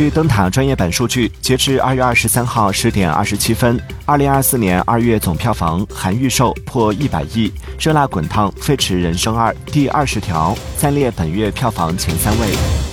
据灯塔专业版数据截至二月二十三号十点二十七分二零二四年二月总票房含预售破一百亿热辣滚烫飞驰人生二第二十条暂列本月票房前三位。